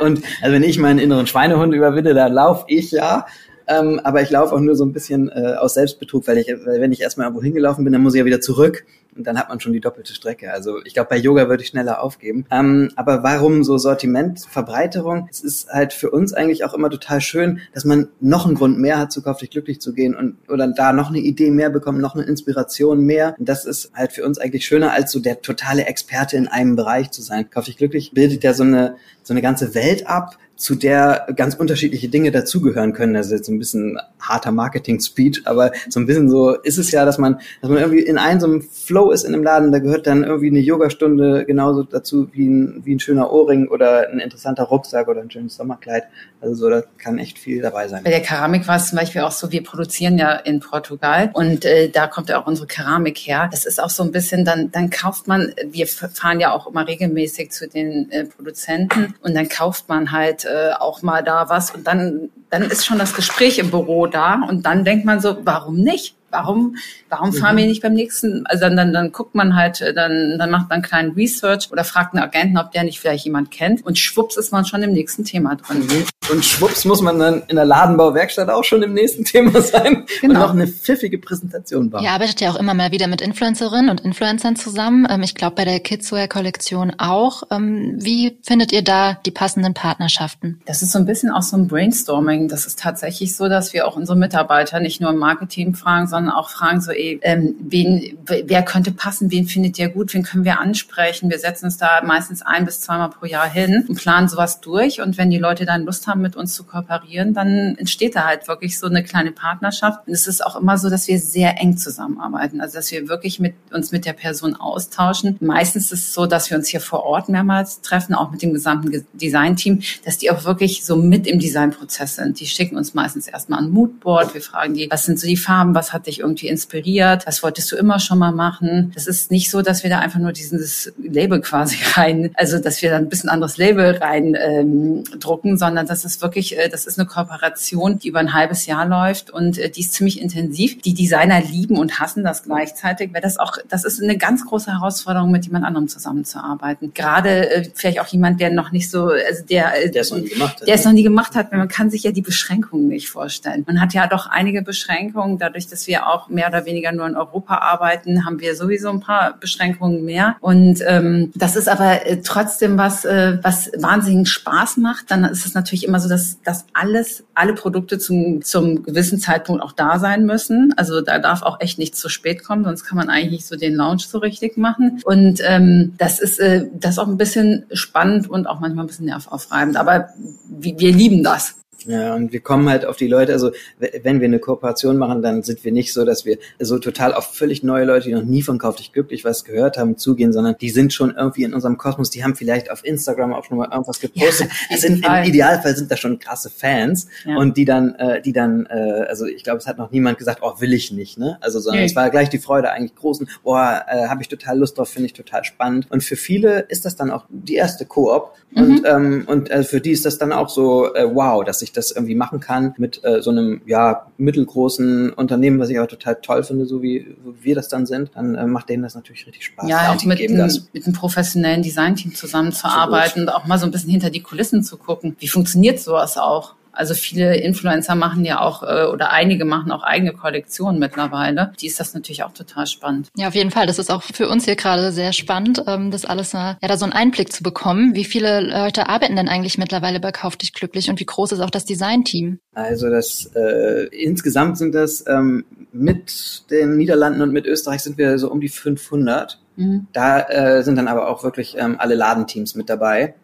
Und also wenn ich meinen inneren Schweinehund überwinde, dann laufe ich ja. Ähm, aber ich laufe auch nur so ein bisschen äh, aus Selbstbetrug, weil ich, weil wenn ich erstmal irgendwo hingelaufen bin, dann muss ich ja wieder zurück und dann hat man schon die doppelte Strecke. Also ich glaube, bei Yoga würde ich schneller aufgeben. Ähm, aber warum so Sortimentverbreiterung? Es ist halt für uns eigentlich auch immer total schön, dass man noch einen Grund mehr hat, zu Kauf glücklich zu gehen und oder da noch eine Idee mehr bekommt, noch eine Inspiration mehr. Und das ist halt für uns eigentlich schöner, als so der totale Experte in einem Bereich zu sein. Kauf dich glücklich bildet ja so eine so eine ganze Welt ab, zu der ganz unterschiedliche Dinge dazugehören können. Das ist jetzt ein bisschen harter Marketing-Speech, aber so ein bisschen so ist es ja, dass man, dass man irgendwie in einem so einem Flow ist in einem Laden, da gehört dann irgendwie eine Yogastunde genauso dazu wie ein, wie ein schöner Ohrring oder ein interessanter Rucksack oder ein schönes Sommerkleid. Also so, da kann echt viel dabei sein. Bei der Keramik war es zum Beispiel auch so, wir produzieren ja in Portugal und äh, da kommt ja auch unsere Keramik her. Das ist auch so ein bisschen, dann, dann kauft man, wir fahren ja auch immer regelmäßig zu den äh, Produzenten und dann kauft man halt äh, auch mal da was und dann, dann ist schon das Gespräch im Büro da und dann denkt man so, warum nicht? Warum, warum fahren mhm. wir nicht beim nächsten? Also dann, dann, dann guckt man halt, äh, dann, dann macht man einen kleinen Research oder fragt einen Agenten, ob der nicht vielleicht jemand kennt und schwupps ist man schon im nächsten Thema drin. Mhm. Und schwupps muss man dann in der Ladenbauwerkstatt auch schon im nächsten Thema sein genau. und noch eine pfiffige Präsentation bauen. Ihr arbeitet ja auch immer mal wieder mit Influencerinnen und Influencern zusammen. Ähm, ich glaube bei der Kidswear-Kollektion auch. Ähm, wie findet ihr da die passenden Partnerschaften? Das ist so ein bisschen auch so ein Brainstorming. Das ist tatsächlich so, dass wir auch unsere Mitarbeiter nicht nur im Marketing fragen, sondern auch fragen so, ey, ähm, wen, wer könnte passen, wen findet ihr gut, wen können wir ansprechen. Wir setzen uns da meistens ein bis zweimal pro Jahr hin und planen sowas durch. Und wenn die Leute dann Lust haben, mit uns zu kooperieren, dann entsteht da halt wirklich so eine kleine Partnerschaft. Und es ist auch immer so, dass wir sehr eng zusammenarbeiten. Also dass wir wirklich mit uns mit der Person austauschen. Meistens ist es so, dass wir uns hier vor Ort mehrmals treffen, auch mit dem gesamten Designteam, dass die auch wirklich so mit im Designprozess sind. Die schicken uns meistens erstmal ein Moodboard. Wir fragen die, was sind so die Farben, was hat dich irgendwie inspiriert, was wolltest du immer schon mal machen. Das ist nicht so, dass wir da einfach nur dieses Label quasi rein, also dass wir da ein bisschen anderes Label rein ähm, drucken, sondern das ist wirklich, äh, das ist eine Kooperation, die über ein halbes Jahr läuft und äh, die ist ziemlich intensiv. Die Designer lieben und hassen das gleichzeitig, weil das auch, das ist eine ganz große Herausforderung, mit jemand anderem zusammenzuarbeiten. Gerade äh, vielleicht auch jemand, der noch nicht so, also der, äh, der es noch nie gemacht hat. Der es noch nie gemacht hat, weil man kann sich ja die Beschränkungen nicht vorstellen. Man hat ja doch einige Beschränkungen, dadurch, dass wir auch mehr oder weniger nur in Europa arbeiten, haben wir sowieso ein paar Beschränkungen mehr. Und ähm, das ist aber äh, trotzdem was, äh, was wahnsinnigen Spaß macht. Dann ist es natürlich immer so, dass, dass alles, alle Produkte zum, zum gewissen Zeitpunkt auch da sein müssen. Also da darf auch echt nichts zu spät kommen, sonst kann man eigentlich nicht so den Launch so richtig machen. Und ähm, das ist äh, das auch ein bisschen spannend und auch manchmal ein bisschen nervaufreibend. Aber wir, wir lieben das. Ja, und wir kommen halt auf die Leute, also wenn wir eine Kooperation machen, dann sind wir nicht so, dass wir so total auf völlig neue Leute, die noch nie von Kauf dich glücklich was gehört haben, zugehen, sondern die sind schon irgendwie in unserem Kosmos, die haben vielleicht auf Instagram auch schon mal irgendwas gepostet. Ja, sind, Im Idealfall sind da schon krasse Fans ja. und die dann, äh, die dann, äh, also ich glaube, es hat noch niemand gesagt, oh, will ich nicht, ne? Also, sondern nee. es war gleich die Freude eigentlich großen, boah, äh, habe ich total Lust drauf, finde ich total spannend. Und für viele ist das dann auch die erste Koop mhm. und, ähm, und äh, für die ist das dann auch so, äh, wow, dass ich ich das irgendwie machen kann mit äh, so einem ja mittelgroßen Unternehmen, was ich auch total toll finde, so wie, wie wir das dann sind, dann äh, macht denen das natürlich richtig Spaß. Ja, auch mit, ein, mit einem professionellen Designteam zusammenzuarbeiten und auch mal so ein bisschen hinter die Kulissen zu gucken. Wie funktioniert sowas auch? Also viele Influencer machen ja auch äh, oder einige machen auch eigene Kollektionen mittlerweile. Die ist das natürlich auch total spannend. Ja, auf jeden Fall. Das ist auch für uns hier gerade sehr spannend, ähm, das alles mal, ja, da so einen Einblick zu bekommen. Wie viele Leute arbeiten denn eigentlich mittlerweile bei Kauf dich glücklich und wie groß ist auch das Designteam? Also das äh, insgesamt sind das ähm, mit den Niederlanden und mit Österreich sind wir so um die 500. Mhm. Da äh, sind dann aber auch wirklich ähm, alle Ladenteams mit dabei.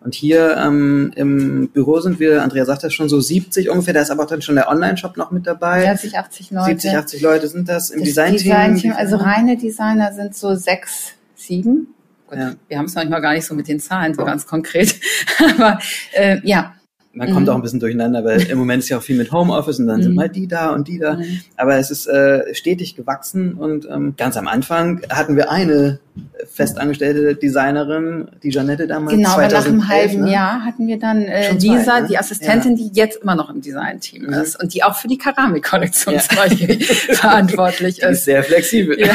Und hier ähm, im Büro sind wir, Andrea sagt das schon, so 70 ungefähr, da ist aber auch dann schon der Online-Shop noch mit dabei. 70, 80 Leute. 70, 80 Leute sind das im Design-Team. Design also reine Designer sind so sechs, sieben. Gut, ja. Wir haben es manchmal gar nicht so mit den Zahlen, so ganz konkret. aber äh, ja, man kommt mhm. auch ein bisschen durcheinander, weil im Moment ist ja auch viel mit Homeoffice und dann mhm. sind mal die da und die da. Mhm. Aber es ist äh, stetig gewachsen und ähm, ganz am Anfang hatten wir eine festangestellte Designerin, die Janette damals. Genau, 2011, nach einem halben ne? Jahr hatten wir dann äh, Lisa, zwei, ne? die Assistentin, ja. die jetzt immer noch im Designteam mhm. ist und die auch für die Keramikkollektion ja. verantwortlich die ist. sehr flexibel. Ja.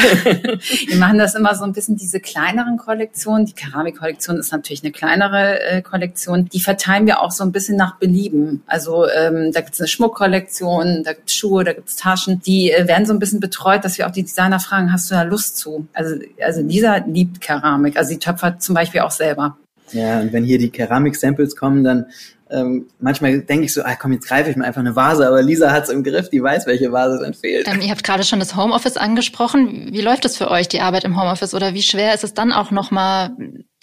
Wir machen das immer so ein bisschen diese kleineren Kollektionen. Die Keramikkollektion ist natürlich eine kleinere äh, Kollektion. Die verteilen wir auch so ein bisschen nach Belieben. Also ähm, da gibt es eine Schmuckkollektion, da gibt es Schuhe, da gibt es Taschen. Die äh, werden so ein bisschen betreut, dass wir auch die Designer fragen, hast du da Lust zu? Also, also Lisa liebt Keramik. Also sie töpfert zum Beispiel auch selber. Ja, und wenn hier die Keramik-Samples kommen, dann ähm, manchmal denke ich so, ah, komm, jetzt greife ich mir einfach eine Vase, aber Lisa hat es im Griff, die weiß, welche Vase dann fehlt. Ähm, ihr habt gerade schon das Homeoffice angesprochen. Wie läuft es für euch, die Arbeit im Homeoffice? Oder wie schwer ist es dann auch nochmal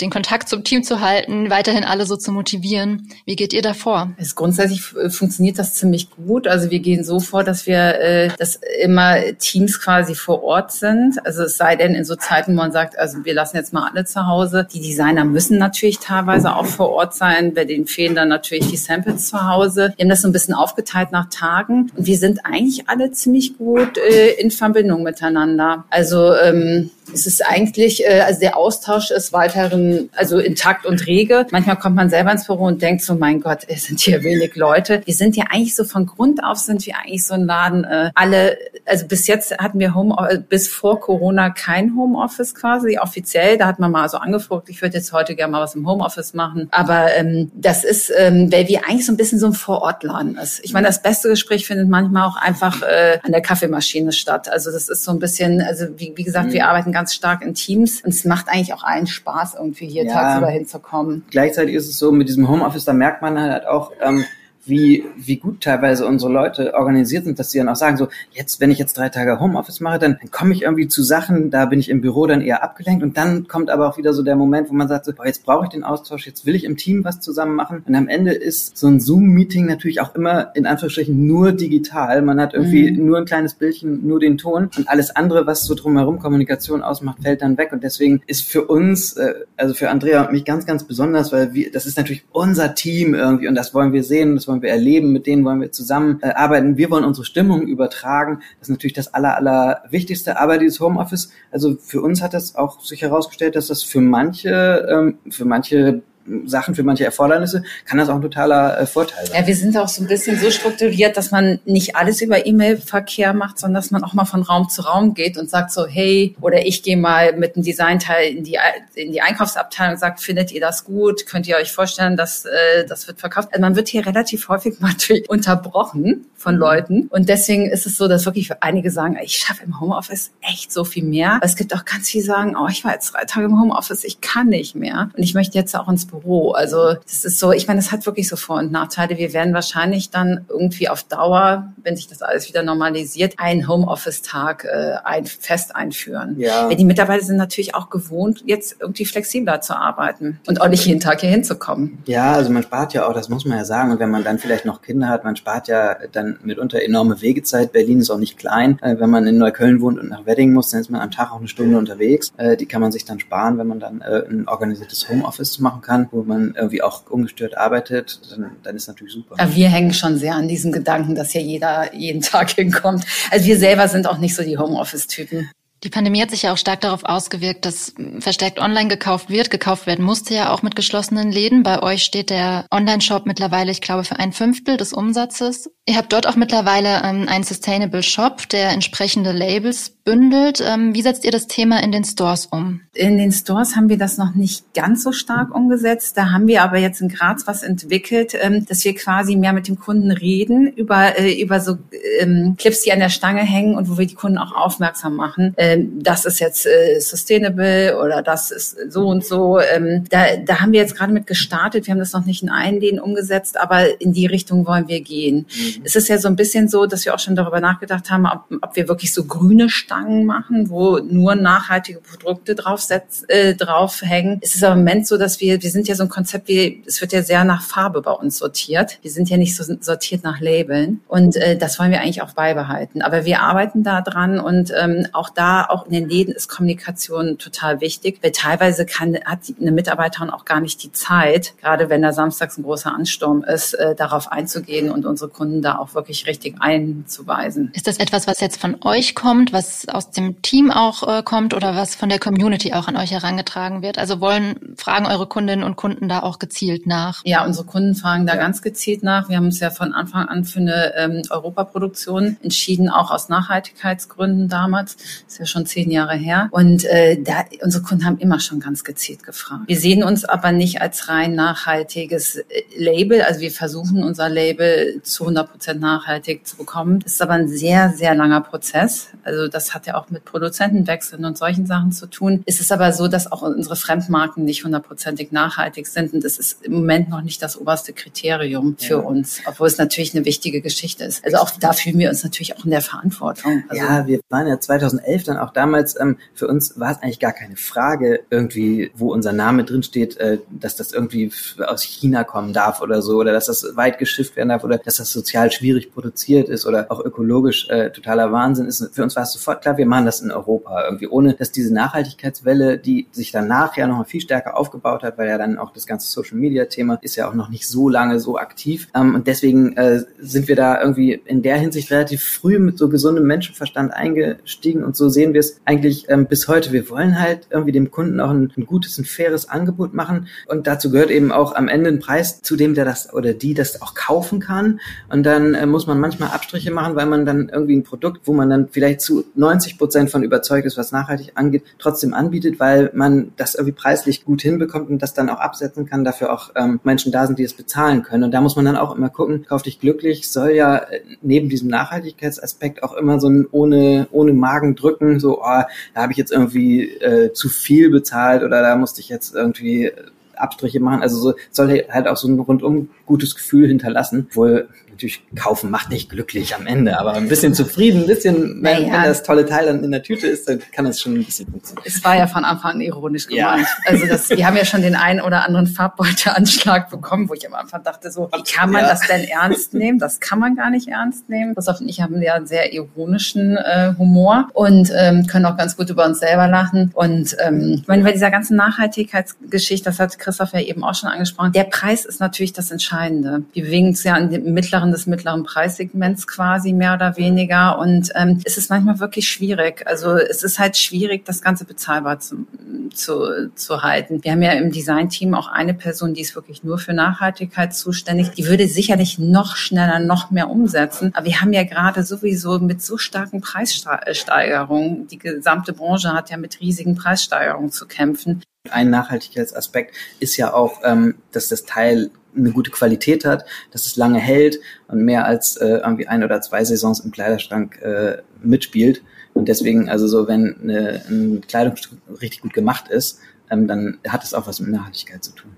den Kontakt zum Team zu halten, weiterhin alle so zu motivieren. Wie geht ihr da vor? Es grundsätzlich äh, funktioniert das ziemlich gut. Also wir gehen so vor, dass wir, äh, dass immer Teams quasi vor Ort sind. Also es sei denn in so Zeiten, wo man sagt, also wir lassen jetzt mal alle zu Hause. Die Designer müssen natürlich teilweise auch vor Ort sein. Bei denen fehlen dann natürlich die Samples zu Hause. Wir haben das so ein bisschen aufgeteilt nach Tagen. Und wir sind eigentlich alle ziemlich gut äh, in Verbindung miteinander. Also ähm, es ist eigentlich, äh, also der Austausch ist weiterhin, also intakt und rege. Manchmal kommt man selber ins Büro und denkt so, mein Gott, es sind hier wenig Leute. Wir sind ja eigentlich so von Grund auf sind wir eigentlich so ein Laden, äh, alle, also bis jetzt hatten wir Home, äh, bis vor Corona kein Homeoffice quasi offiziell. Da hat man mal so angefragt, ich würde jetzt heute gerne mal was im Homeoffice machen. Aber ähm, das ist, ähm, weil wir eigentlich so ein bisschen so ein Vorortladen ist. Ich meine, das beste Gespräch findet manchmal auch einfach äh, an der Kaffeemaschine statt. Also das ist so ein bisschen, also wie, wie gesagt, mhm. wir arbeiten ganz stark in Teams und es macht eigentlich auch allen Spaß, irgendwie hier ja, tagsüber hinzukommen. Gleichzeitig ist es so, mit diesem Homeoffice, da merkt man halt auch, ähm, wie, wie gut teilweise unsere Leute organisiert sind, dass sie dann auch sagen, so, jetzt, wenn ich jetzt drei Tage Homeoffice mache, dann, dann komme ich irgendwie zu Sachen, da bin ich im Büro dann eher abgelenkt und dann kommt aber auch wieder so der Moment, wo man sagt, so, boah, jetzt brauche ich den Austausch, jetzt will ich im Team was zusammen machen. Und am Ende ist so ein Zoom-Meeting natürlich auch immer in Anführungsstrichen nur digital. Man hat irgendwie mhm. nur ein kleines Bildchen, nur den Ton und alles andere, was so drumherum Kommunikation ausmacht, fällt dann weg. Und deswegen ist für uns, äh, also für Andrea und mich ganz, ganz besonders, weil wir, das ist natürlich unser Team irgendwie und das wollen wir sehen, das wollen wir erleben, mit denen wollen wir zusammen äh. Wir wollen unsere Stimmung übertragen. Das ist natürlich das aller, aller Wichtigste. Aber dieses Homeoffice, also für uns hat das auch sich herausgestellt, dass das für manche, ähm, für manche Sachen, für manche Erfordernisse, kann das auch ein totaler äh, Vorteil sein. Ja, wir sind auch so ein bisschen so strukturiert, dass man nicht alles über E-Mail-Verkehr macht, sondern dass man auch mal von Raum zu Raum geht und sagt so, hey, oder ich gehe mal mit dem Designteil in die, in die Einkaufsabteilung und sagt, findet ihr das gut? Könnt ihr euch vorstellen, dass äh, das wird verkauft? Also man wird hier relativ häufig natürlich unterbrochen von mhm. Leuten und deswegen ist es so, dass wirklich einige sagen, ich schaffe im Homeoffice echt so viel mehr. Aber es gibt auch ganz viele, die sagen, oh, ich war jetzt drei Tage im Homeoffice, ich kann nicht mehr und ich möchte jetzt auch ins Büro. Also das ist so, ich meine, es hat wirklich so Vor- und Nachteile. Wir werden wahrscheinlich dann irgendwie auf Dauer, wenn sich das alles wieder normalisiert, einen Homeoffice-Tag äh, ein, fest einführen. Ja. Denn die Mitarbeiter sind natürlich auch gewohnt, jetzt irgendwie flexibler zu arbeiten und auch nicht jeden Tag hier hinzukommen. Ja, also man spart ja auch, das muss man ja sagen. Und wenn man dann vielleicht noch Kinder hat, man spart ja dann mitunter enorme Wegezeit. Berlin ist auch nicht klein. Äh, wenn man in Neukölln wohnt und nach Wedding muss, dann ist man am Tag auch eine Stunde unterwegs. Äh, die kann man sich dann sparen, wenn man dann äh, ein organisiertes Homeoffice machen kann wo man irgendwie auch ungestört arbeitet, dann, dann ist natürlich super. Ja, wir hängen schon sehr an diesem Gedanken, dass ja jeder jeden Tag hinkommt. Also wir selber sind auch nicht so die Homeoffice-Typen. Die Pandemie hat sich ja auch stark darauf ausgewirkt, dass verstärkt online gekauft wird. Gekauft werden musste ja auch mit geschlossenen Läden. Bei euch steht der Online-Shop mittlerweile, ich glaube, für ein Fünftel des Umsatzes. Ihr habt dort auch mittlerweile ähm, einen Sustainable Shop, der entsprechende Labels bündelt. Ähm, wie setzt ihr das Thema in den Stores um? In den Stores haben wir das noch nicht ganz so stark umgesetzt. Da haben wir aber jetzt in Graz was entwickelt, ähm, dass wir quasi mehr mit dem Kunden reden über, äh, über so ähm, Clips, die an der Stange hängen und wo wir die Kunden auch aufmerksam machen. Ähm, das ist jetzt äh, sustainable oder das ist so und so. Ähm, da, da haben wir jetzt gerade mit gestartet. Wir haben das noch nicht in allen Läden umgesetzt, aber in die Richtung wollen wir gehen. Mhm. Es ist ja so ein bisschen so, dass wir auch schon darüber nachgedacht haben, ob, ob wir wirklich so grüne Stangen machen, wo nur nachhaltige Produkte draufsetz, äh, draufhängen. Es ist aber im Moment so, dass wir, wir sind ja so ein Konzept, wie, es wird ja sehr nach Farbe bei uns sortiert. Wir sind ja nicht so sortiert nach Labeln. Und äh, das wollen wir eigentlich auch beibehalten. Aber wir arbeiten da dran und ähm, auch da, auch in den Läden ist Kommunikation total wichtig, weil teilweise kann, hat eine Mitarbeiterin auch gar nicht die Zeit, gerade wenn da samstags ein großer Ansturm ist, äh, darauf einzugehen und unsere Kunden da auch wirklich richtig einzuweisen. Ist das etwas, was jetzt von euch kommt, was aus dem Team auch äh, kommt oder was von der Community auch an euch herangetragen wird? Also wollen, fragen eure Kundinnen und Kunden da auch gezielt nach? Ja, unsere Kunden fragen da ganz gezielt nach. Wir haben uns ja von Anfang an für eine ähm, Europaproduktion entschieden, auch aus Nachhaltigkeitsgründen damals. Das ist ja schon zehn Jahre her. Und äh, da, unsere Kunden haben immer schon ganz gezielt gefragt. Wir sehen uns aber nicht als rein nachhaltiges äh, Label. Also wir versuchen unser Label zu 100 Prozent nachhaltig zu bekommen. Das ist aber ein sehr, sehr langer Prozess. Also das hat hat ja auch mit Produzentenwechseln und solchen Sachen zu tun. Es ist aber so, dass auch unsere Fremdmarken nicht hundertprozentig nachhaltig sind. Und das ist im Moment noch nicht das oberste Kriterium für ja. uns, obwohl es natürlich eine wichtige Geschichte ist. Also auch da fühlen wir uns natürlich auch in der Verantwortung. Also ja, wir waren ja 2011 dann auch damals, ähm, für uns war es eigentlich gar keine Frage irgendwie, wo unser Name drin steht, äh, dass das irgendwie aus China kommen darf oder so, oder dass das weit geschifft werden darf, oder dass das sozial schwierig produziert ist oder auch ökologisch äh, totaler Wahnsinn ist. Für uns war es sofort klar, wir machen das in Europa irgendwie, ohne dass diese Nachhaltigkeitswelle, die sich danach ja noch viel stärker aufgebaut hat, weil ja dann auch das ganze Social Media Thema ist ja auch noch nicht so lange so aktiv. Ähm, und deswegen äh, sind wir da irgendwie in der Hinsicht relativ früh mit so gesundem Menschenverstand eingestiegen und so sehen wir es eigentlich ähm, bis heute. Wir wollen halt irgendwie dem Kunden auch ein, ein gutes, ein faires Angebot machen und dazu gehört eben auch am Ende ein Preis, zu dem der das oder die das auch kaufen kann. Und dann äh, muss man manchmal Abstriche machen, weil man dann irgendwie ein Produkt, wo man dann vielleicht zu 90 90 Prozent von überzeugt ist, was nachhaltig angeht, trotzdem anbietet, weil man das irgendwie preislich gut hinbekommt und das dann auch absetzen kann, dafür auch ähm, Menschen da sind, die es bezahlen können. Und da muss man dann auch immer gucken, kauf dich glücklich, soll ja äh, neben diesem Nachhaltigkeitsaspekt auch immer so ein ohne, ohne Magen drücken, so, oh, da habe ich jetzt irgendwie äh, zu viel bezahlt oder da musste ich jetzt irgendwie Abstriche machen. Also so soll halt auch so ein rundum gutes Gefühl hinterlassen. Wohl natürlich kaufen macht nicht glücklich am Ende, aber ein bisschen zufrieden, ein bisschen, naja. wenn, wenn das tolle Teil dann in der Tüte ist, dann kann das schon ein bisschen funktionieren. Es war ja von Anfang an ironisch gemeint. Ja. Also das, wir haben ja schon den einen oder anderen Farbbeuteanschlag bekommen, wo ich am Anfang dachte so, wie kann man ja. das denn ernst nehmen? Das kann man gar nicht ernst nehmen. Christoph und ich haben ja einen sehr ironischen äh, Humor und ähm, können auch ganz gut über uns selber lachen. Und ähm, ich meine, bei dieser ganzen Nachhaltigkeitsgeschichte, das hat Christoph ja eben auch schon angesprochen, der Preis ist natürlich das Entscheidende. Wir bewegen uns ja in dem mittleren des mittleren Preissegments quasi mehr oder weniger. Und ähm, es ist manchmal wirklich schwierig. Also es ist halt schwierig, das Ganze bezahlbar zu, zu, zu halten. Wir haben ja im Design-Team auch eine Person, die ist wirklich nur für Nachhaltigkeit zuständig. Die würde sicherlich noch schneller, noch mehr umsetzen. Aber wir haben ja gerade sowieso mit so starken Preissteigerungen, die gesamte Branche hat ja mit riesigen Preissteigerungen zu kämpfen. Ein Nachhaltigkeitsaspekt ist ja auch, ähm, dass das Teil eine gute Qualität hat, dass es lange hält und mehr als äh, irgendwie ein oder zwei Saisons im Kleiderschrank äh, mitspielt. Und deswegen, also so, wenn eine, ein Kleidungsstück richtig gut gemacht ist, ähm, dann hat es auch was mit Nachhaltigkeit zu tun.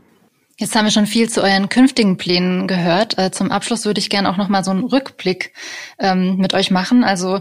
Jetzt haben wir schon viel zu euren künftigen Plänen gehört. Äh, zum Abschluss würde ich gerne auch noch mal so einen Rückblick ähm, mit euch machen. Also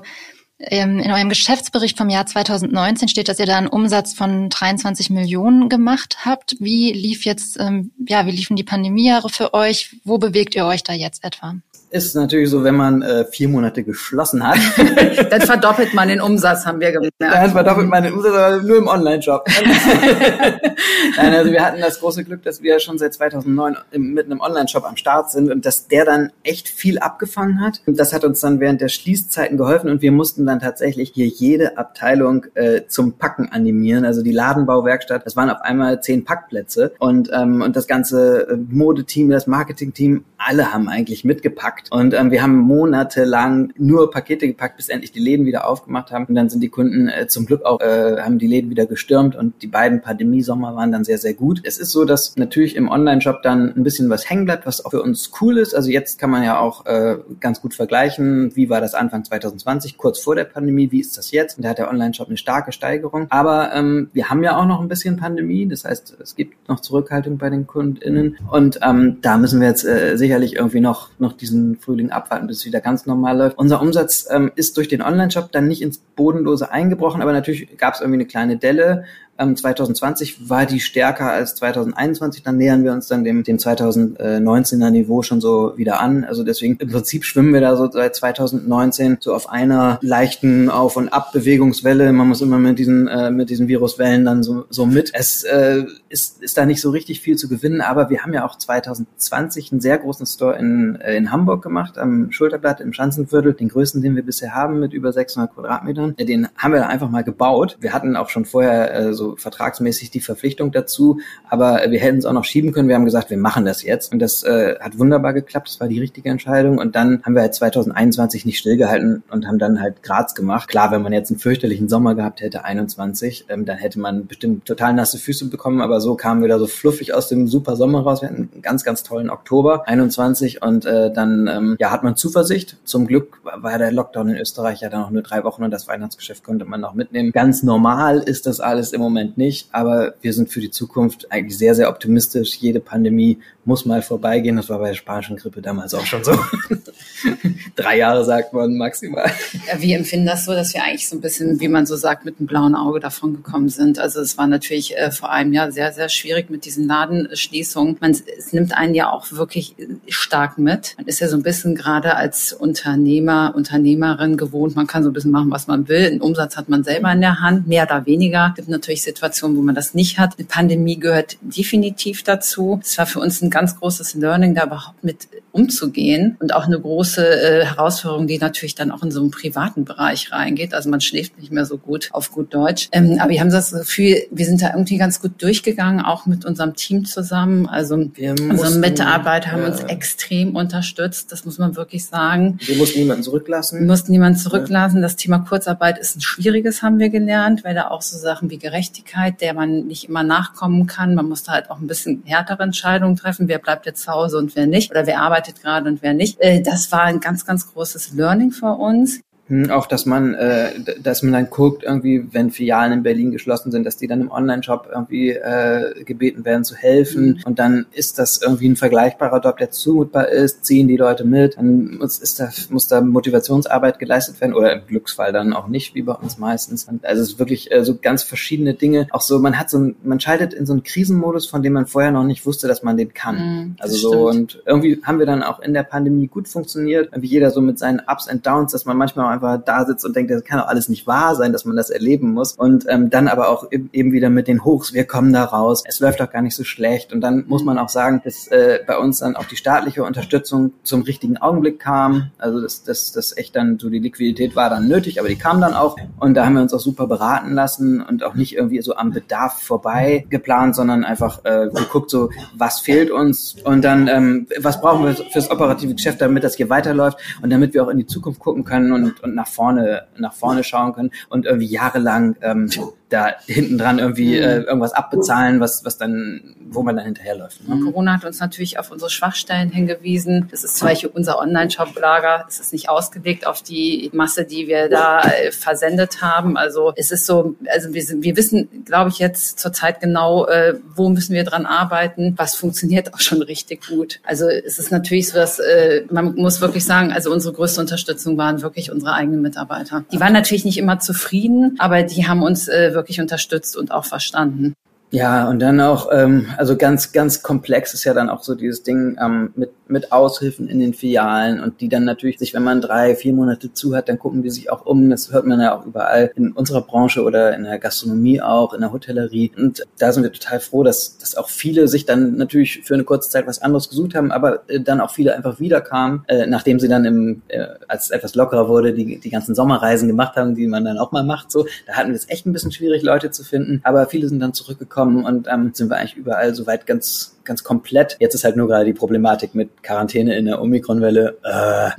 in eurem Geschäftsbericht vom Jahr 2019 steht, dass ihr da einen Umsatz von 23 Millionen gemacht habt. Wie lief jetzt, ähm, ja, wie liefen die Pandemiejahre für euch? Wo bewegt ihr euch da jetzt etwa? Ist natürlich so, wenn man äh, vier Monate geschlossen hat. dann verdoppelt man den Umsatz, haben wir gemerkt. Dann verdoppelt man den Umsatz, aber nur im Online-Shop. Nein, also wir hatten das große Glück, dass wir schon seit 2009 mit einem Online-Shop am Start sind und dass der dann echt viel abgefangen hat. Und das hat uns dann während der Schließzeiten geholfen und wir mussten dann tatsächlich hier jede Abteilung äh, zum Packen animieren. Also die Ladenbauwerkstatt, das waren auf einmal zehn Packplätze und, ähm, und das ganze äh, Modeteam, das Marketingteam, alle haben eigentlich mitgepackt gepackt. Und ähm, wir haben monatelang nur Pakete gepackt, bis endlich die Läden wieder aufgemacht haben. Und dann sind die Kunden äh, zum Glück auch, äh, haben die Läden wieder gestürmt und die beiden Pandemie-Sommer waren dann sehr, sehr gut. Es ist so, dass natürlich im Online-Shop dann ein bisschen was hängen bleibt, was auch für uns cool ist. Also jetzt kann man ja auch äh, ganz gut vergleichen, wie war das Anfang 2020, kurz vor der Pandemie, wie ist das jetzt? Und da hat der Online-Shop eine starke Steigerung. Aber ähm, wir haben ja auch noch ein bisschen Pandemie, das heißt, es gibt noch Zurückhaltung bei den KundInnen. Und ähm, da müssen wir jetzt äh, sicherlich irgendwie noch, noch diesen Frühling abwarten, bis es wieder ganz normal läuft. Unser Umsatz ähm, ist durch den Online-Shop dann nicht ins Bodenlose eingebrochen, aber natürlich gab es irgendwie eine kleine Delle. 2020 ähm, war die stärker als 2021. Dann nähern wir uns dann dem, dem 2019er Niveau schon so wieder an. Also deswegen im Prinzip schwimmen wir da so seit 2019 so auf einer leichten Auf- und Abbewegungswelle. Man muss immer mit diesen, äh, mit diesen Viruswellen dann so, so mit. Es äh, ist, ist da nicht so richtig viel zu gewinnen, aber wir haben ja auch 2020 einen sehr großen Store in, äh, in Hamburg gemacht, am Schulterblatt im Schanzenviertel, den größten, den wir bisher haben, mit über 600 Quadratmetern. Den haben wir einfach mal gebaut. Wir hatten auch schon vorher äh, so vertragsmäßig die Verpflichtung dazu, aber wir hätten es auch noch schieben können. Wir haben gesagt, wir machen das jetzt und das äh, hat wunderbar geklappt. Das war die richtige Entscheidung und dann haben wir halt 2021 nicht stillgehalten und haben dann halt Graz gemacht. Klar, wenn man jetzt einen fürchterlichen Sommer gehabt hätte, 21, ähm, dann hätte man bestimmt total nasse Füße bekommen, aber so kamen wir da so fluffig aus dem super Sommer raus. Wir hatten einen ganz, ganz tollen Oktober 21 und äh, dann ähm, ja hat man Zuversicht. Zum Glück war der Lockdown in Österreich ja dann noch nur drei Wochen und das Weihnachtsgeschäft konnte man noch mitnehmen. Ganz normal ist das alles im Moment Moment nicht, aber wir sind für die Zukunft eigentlich sehr, sehr optimistisch. Jede Pandemie muss mal vorbeigehen. Das war bei der spanischen Grippe damals auch schon so. Drei Jahre sagt man maximal. Ja, wir empfinden das so, dass wir eigentlich so ein bisschen, wie man so sagt, mit einem blauen Auge davon gekommen sind. Also es war natürlich äh, vor einem Jahr sehr, sehr schwierig mit diesen Ladenschließungen. Man, es nimmt einen ja auch wirklich stark mit. Man ist ja so ein bisschen gerade als Unternehmer, Unternehmerin gewohnt. Man kann so ein bisschen machen, was man will. Einen Umsatz hat man selber in der Hand, mehr oder weniger. Es gibt natürlich Situationen, wo man das nicht hat. Eine Pandemie gehört definitiv dazu. Es war für uns ein ganz großes Learning, da überhaupt mit umzugehen und auch eine große äh, Herausforderung, die natürlich dann auch in so einen privaten Bereich reingeht. Also man schläft nicht mehr so gut auf gut Deutsch. Ähm, aber wir haben das Gefühl, wir sind da irgendwie ganz gut durchgegangen, auch mit unserem Team zusammen. Also wir unsere Mitarbeiter haben uns extrem unterstützt, das muss man wirklich sagen. Wir mussten niemanden zurücklassen. Wir mussten niemanden zurücklassen. Das Thema Kurzarbeit ist ein schwieriges, haben wir gelernt, weil da auch so Sachen wie Gerechtigkeit, der man nicht immer nachkommen kann. Man musste halt auch ein bisschen härtere Entscheidungen treffen, wer bleibt jetzt zu Hause und wer nicht oder wer arbeitet gerade und wer nicht. Äh, das war ein ganz, ganz großes Learning für uns. Hm, auch, dass man, äh, dass man dann guckt, irgendwie, wenn Filialen in Berlin geschlossen sind, dass die dann im Online-Shop irgendwie äh, gebeten werden zu helfen. Mhm. Und dann ist das irgendwie ein vergleichbarer Job, der zumutbar ist, ziehen die Leute mit, dann muss, ist da, muss da Motivationsarbeit geleistet werden oder im Glücksfall dann auch nicht, wie bei uns meistens. Also es ist wirklich äh, so ganz verschiedene Dinge. Auch so, man hat so ein, man schaltet in so einen Krisenmodus, von dem man vorher noch nicht wusste, dass man den kann. Mhm, also so stimmt. und irgendwie haben wir dann auch in der Pandemie gut funktioniert, wie jeder so mit seinen Ups and Downs, dass man manchmal auch einfach da sitzt und denkt, das kann doch alles nicht wahr sein, dass man das erleben muss. Und ähm, dann aber auch eben wieder mit den Hochs, wir kommen da raus, es läuft doch gar nicht so schlecht. Und dann muss man auch sagen, dass äh, bei uns dann auch die staatliche Unterstützung zum richtigen Augenblick kam. Also dass das, das echt dann so die Liquidität war dann nötig, aber die kam dann auch. Und da haben wir uns auch super beraten lassen und auch nicht irgendwie so am Bedarf vorbei geplant, sondern einfach äh, geguckt, so was fehlt uns und dann ähm, was brauchen wir fürs operative Geschäft, damit das hier weiterläuft und damit wir auch in die Zukunft gucken können und, und nach vorne nach vorne schauen können und irgendwie jahrelang ähm, da hinten dran irgendwie mhm. äh, irgendwas abbezahlen, was, was dann, wo man dann hinterherläuft. Ne? Corona hat uns natürlich auf unsere Schwachstellen hingewiesen. Das ist zum Beispiel unser Online-Shop-Lager. Es ist nicht ausgelegt auf die Masse, die wir da äh, versendet haben. Also es ist so, also wir, sind, wir wissen, glaube ich, jetzt zurzeit genau, äh, wo müssen wir dran arbeiten. Was funktioniert auch schon richtig gut. Also es ist natürlich so, dass äh, man muss wirklich sagen, also unsere größte Unterstützung waren wirklich unsere eigenen Mitarbeiter. Die waren natürlich nicht immer zufrieden, aber die haben uns äh, wirklich unterstützt und auch verstanden. Ja, und dann auch, ähm, also ganz, ganz komplex ist ja dann auch so dieses Ding ähm, mit, mit Aushilfen in den Filialen und die dann natürlich sich, wenn man drei, vier Monate zu hat, dann gucken die sich auch um. Das hört man ja auch überall in unserer Branche oder in der Gastronomie auch, in der Hotellerie. Und da sind wir total froh, dass, dass auch viele sich dann natürlich für eine kurze Zeit was anderes gesucht haben, aber äh, dann auch viele einfach wiederkamen, äh, nachdem sie dann im, äh, als etwas lockerer wurde, die, die ganzen Sommerreisen gemacht haben, die man dann auch mal macht. So, da hatten wir es echt ein bisschen schwierig, Leute zu finden, aber viele sind dann zurückgekommen gekommen und ähm, sind wir eigentlich überall soweit ganz ganz komplett. Jetzt ist halt nur gerade die Problematik mit Quarantäne in der Omikronwelle. Äh.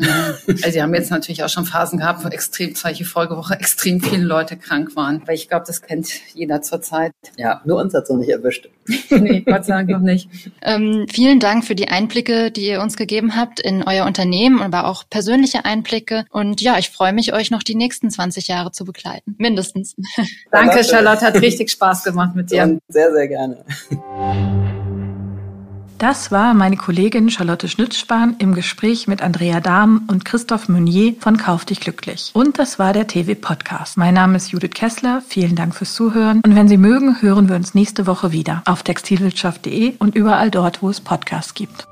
Also sie haben jetzt natürlich auch schon Phasen gehabt, wo extrem, solche Folgewoche extrem viele Leute krank waren. Weil ich glaube, das kennt jeder zurzeit. Ja, nur uns hat es noch nicht erwischt. nee, Gott sei Dank noch nicht. Ähm, vielen Dank für die Einblicke, die ihr uns gegeben habt in euer Unternehmen, aber auch persönliche Einblicke. Und ja, ich freue mich, euch noch die nächsten 20 Jahre zu begleiten. Mindestens. Danke, Charlotte. Hat richtig Spaß gemacht mit dir. Und sehr, sehr gerne. Das war meine Kollegin Charlotte Schnitzspahn im Gespräch mit Andrea Dahm und Christoph Meunier von Kauf dich glücklich. Und das war der TV Podcast. Mein Name ist Judith Kessler. Vielen Dank fürs Zuhören. Und wenn Sie mögen, hören wir uns nächste Woche wieder auf textilwirtschaft.de und überall dort, wo es Podcasts gibt.